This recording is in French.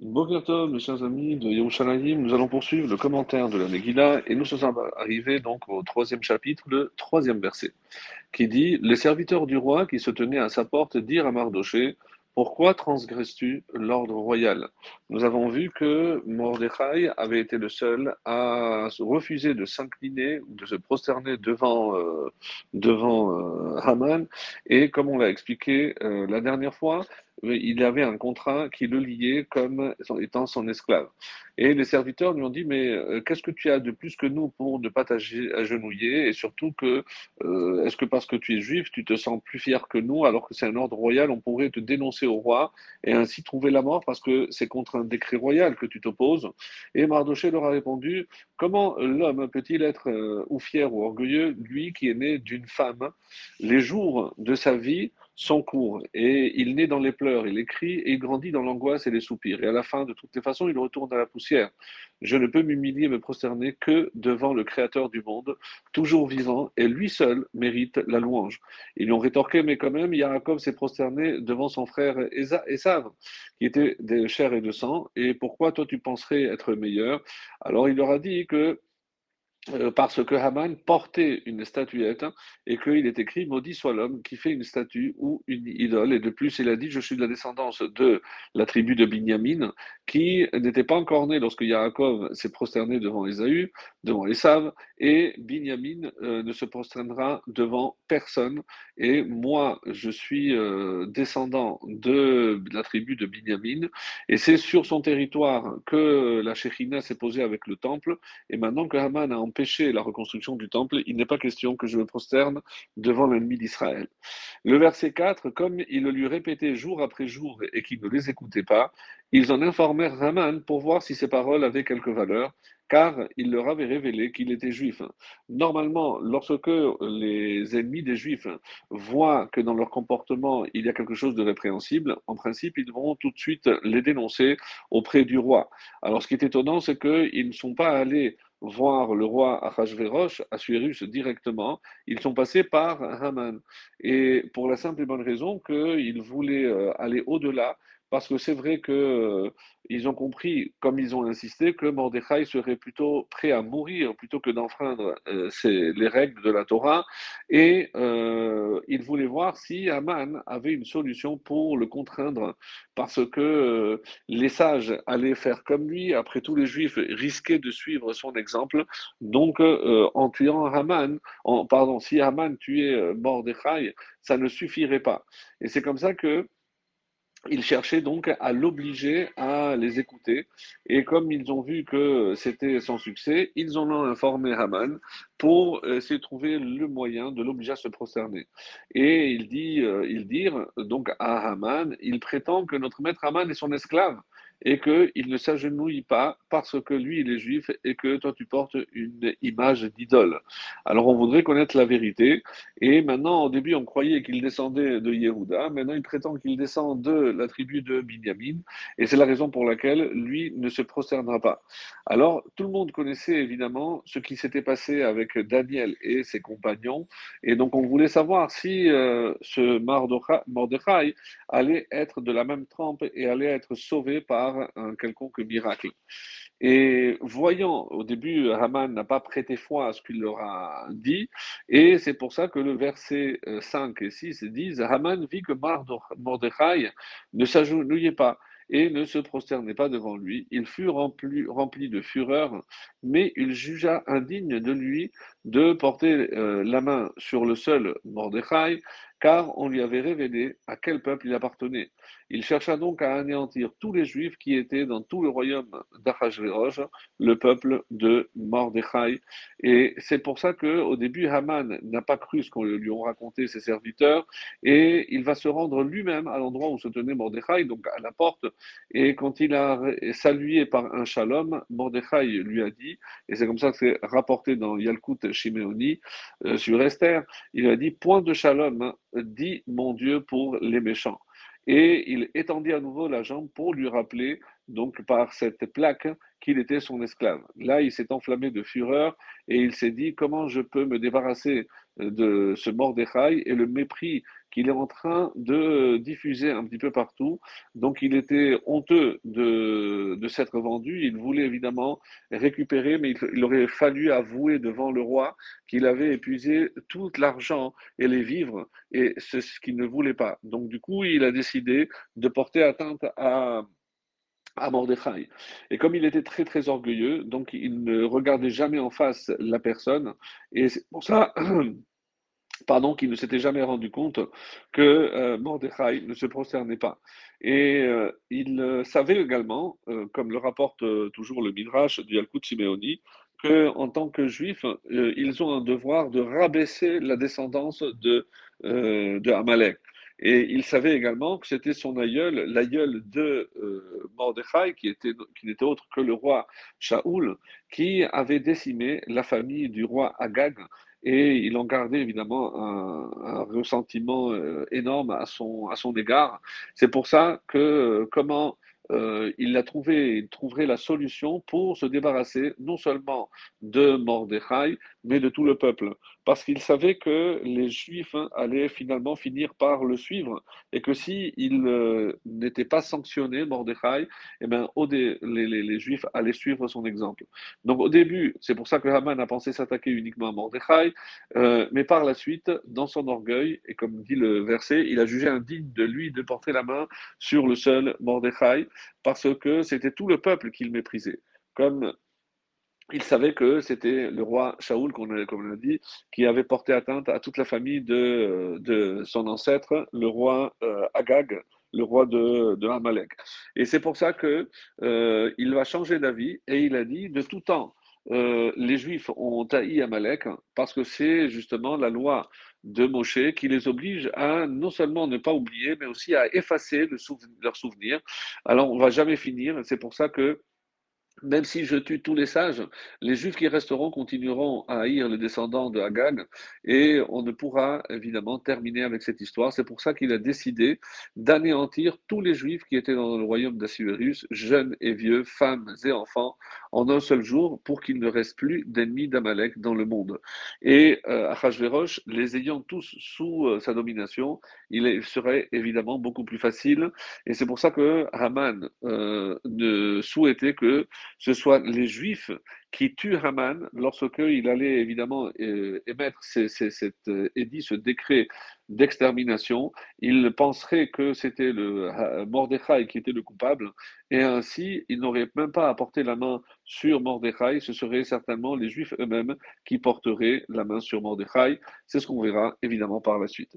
Bokertov, mes chers amis de Yerushalayim, nous allons poursuivre le commentaire de la Megillah et nous sommes arrivés donc au troisième chapitre, le troisième verset, qui dit Les serviteurs du roi qui se tenaient à sa porte dirent à Mardoché Pourquoi transgresses-tu l'ordre royal? Nous avons vu que Mordechai avait été le seul à refuser de s'incliner, de se prosterner devant, euh, euh, Haman, et comme on l'a expliqué euh, la dernière fois, il avait un contrat qui le liait comme étant son esclave. Et les serviteurs lui ont dit, mais euh, qu'est-ce que tu as de plus que nous pour ne pas t'agenouiller Et surtout que, euh, est-ce que parce que tu es juif, tu te sens plus fier que nous, alors que c'est un ordre royal, on pourrait te dénoncer au roi et ainsi trouver la mort parce que c'est contre un décret royal que tu t'opposes? Et Mardoché leur a répondu, comment l'homme peut-il être euh, ou fier ou orgueilleux, lui qui est né d'une femme? Les jours de sa vie son cours, et il naît dans les pleurs, il écrit, et il grandit dans l'angoisse et les soupirs. Et à la fin, de toutes les façons, il retourne à la poussière. Je ne peux m'humilier, me prosterner que devant le Créateur du monde, toujours vivant, et lui seul mérite la louange. Ils lui ont rétorqué, mais quand même, Yaakov s'est prosterné devant son frère Esav, qui était de chair et de sang, et pourquoi toi tu penserais être meilleur? Alors il leur a dit que euh, parce que Haman portait une statuette et qu'il est écrit Maudit soit l'homme qui fait une statue ou une idole. Et de plus, il a dit Je suis de la descendance de la tribu de Binyamin, qui n'était pas encore né lorsque Yaakov s'est prosterné devant Esaü, devant Esav, et Binyamin euh, ne se prosternera devant personne. Et moi, je suis euh, descendant de la tribu de Binyamin, et c'est sur son territoire que la Shekhinah s'est posée avec le temple. Et maintenant que Haman a empêcher la reconstruction du temple, il n'est pas question que je me prosterne devant l'ennemi d'Israël. Le verset 4, comme il le lui répétait jour après jour et qu'il ne les écoutait pas, ils en informèrent Haman pour voir si ses paroles avaient quelque valeur, car il leur avait révélé qu'il était juif. Normalement, lorsque les ennemis des juifs voient que dans leur comportement il y a quelque chose de répréhensible, en principe, ils vont tout de suite les dénoncer auprès du roi. Alors ce qui est étonnant, c'est qu'ils ne sont pas allés voir le roi Achashverosh, Assuérus directement, ils sont passés par Haman. Et pour la simple et bonne raison qu'ils voulaient euh, aller au-delà parce que c'est vrai qu'ils euh, ont compris, comme ils ont insisté, que Mordechai serait plutôt prêt à mourir plutôt que d'enfreindre euh, les règles de la Torah, et euh, ils voulaient voir si Haman avait une solution pour le contraindre, parce que les sages allaient faire comme lui, après tous les Juifs risquaient de suivre son exemple, donc en tuant Haman, en, pardon, si Haman tuait Mordechai, ça ne suffirait pas. Et c'est comme ça que ils cherchaient donc à l'obliger à les écouter. Et comme ils ont vu que c'était sans succès, ils en ont informé Haman pour essayer de trouver le moyen de l'obliger à se prosterner. Et il dit, euh, ils dirent donc à Haman, il prétend que notre maître Haman est son esclave et qu'il ne s'agenouille pas parce que lui, il est juif et que toi, tu portes une image d'idole. Alors, on voudrait connaître la vérité. Et maintenant, au début, on croyait qu'il descendait de Yehuda. Maintenant, il prétend qu'il descend de la tribu de Binyamin. Et c'est la raison pour laquelle lui ne se prosternera pas. Alors, tout le monde connaissait évidemment ce qui s'était passé avec Daniel et ses compagnons. Et donc, on voulait savoir si euh, ce Mordechai allait être de la même trempe et allait être sauvé par un quelconque miracle. Et voyant, au début, Haman n'a pas prêté foi à ce qu'il leur a dit, et c'est pour ça que le verset 5 euh, et 6 disent Haman vit que Mordechai ne s'agenouillait pas et ne se prosternait pas devant lui. Il fut rempli, de fureur, mais il jugea indigne de lui de porter euh, la main sur le seul Mordechai, car on lui avait révélé à quel peuple il appartenait. Il chercha donc à anéantir tous les Juifs qui étaient dans tout le royaume d'Achashverosh, le peuple de Mordechai. Et c'est pour ça qu'au début, Haman n'a pas cru ce qu'on lui ont raconté ses serviteurs, et il va se rendre lui-même à l'endroit où se tenait Mordechai, donc à la porte, et quand il a salué par un shalom, Mordechai lui a dit, et c'est comme ça que c'est rapporté dans Yalkut Shimeoni euh, sur Esther, il a dit, point de shalom, dit mon Dieu pour les méchants. Et il étendit à nouveau la jambe pour lui rappeler, donc par cette plaque, qu'il était son esclave. Là, il s'est enflammé de fureur et il s'est dit comment je peux me débarrasser de ce Mordechai et le mépris qu'il est en train de diffuser un petit peu partout. Donc il était honteux de, de s'être vendu. Il voulait évidemment récupérer, mais il, aurait fallu avouer devant le roi qu'il avait épuisé tout l'argent et les vivres, et c'est ce qu'il ne voulait pas. Donc du coup, il a décidé de porter atteinte à à Mordechai. Et comme il était très très orgueilleux, donc il ne regardait jamais en face la personne, et c'est pour ça, pardon, qu'il ne s'était jamais rendu compte que euh, Mordechai ne se prosternait pas. Et euh, il euh, savait également, comme le rapporte toujours le Midrash du Yalkut Simeoni, que en tant que juifs, ils ont un devoir de rabaisser la descendance de, de Amalek. Et il savait également que c'était son aïeul, l'aïeul de Mordechai, qui, qui n'était autre que le roi Shaoul, qui avait décimé la famille du roi Agag. Et il en gardait évidemment un, ressentiment euh, énorme à son, à son égard. C'est pour ça que euh, comment euh, il a trouvé, il trouverait la solution pour se débarrasser non seulement de Mordechai, mais de tout le peuple. Parce qu'il savait que les Juifs allaient finalement finir par le suivre et que si il euh, n'était pas sanctionné, Mordechai, eh ben, les Juifs allaient suivre son exemple. Donc au début, c'est pour ça que Haman a pensé s'attaquer uniquement à Mordechai, euh, mais par la suite, dans son orgueil, et comme dit le verset, il a jugé indigne de lui de porter la main sur le seul Mordechai, parce que c'était tout le peuple qu'il méprisait. Comme il savait que c'était le roi Shaoul, comme on l'a dit, qui avait porté atteinte à toute la famille de, son ancêtre, le roi euh, Agag, le roi de, de Amalek. Et c'est pour ça que euh, va changer d'avis et il a dit de tout temps, euh, les Juifs ont haï Amalek parce que c'est justement la loi de Moshe qui les oblige à non seulement ne pas oublier, mais aussi à effacer leur souvenir. Alors on va jamais finir. C'est pour ça que même si je tue tous les sages, les Juifs qui resteront continueront à haïr les descendants de Agag et on ne pourra évidemment terminer avec cette histoire. C'est pour ça qu'il a décidé d'anéantir tous les Juifs qui étaient dans le royaume d'Assuérus, jeunes et vieux, femmes et enfants, en un seul jour pour qu'il ne reste plus d'ennemis d'Amalek dans le monde. Et euh, Achashverosh, les ayant tous sous euh, sa domination, il serait évidemment beaucoup plus facile. Et c'est pour ça que Haman euh, ne souhaitait que ce soit les Juifs qui tuent Haman lorsqu'il allait évidemment euh, émettre euh, édit, ce décret d'extermination. Il penserait que c'était le Mordechai qui était le coupable, et ainsi il n'aurait même pas à porter la main sur Mordechai, ce seraient certainement les Juifs eux-mêmes qui porteraient la main sur Mordechai. C'est ce qu'on verra évidemment par la suite.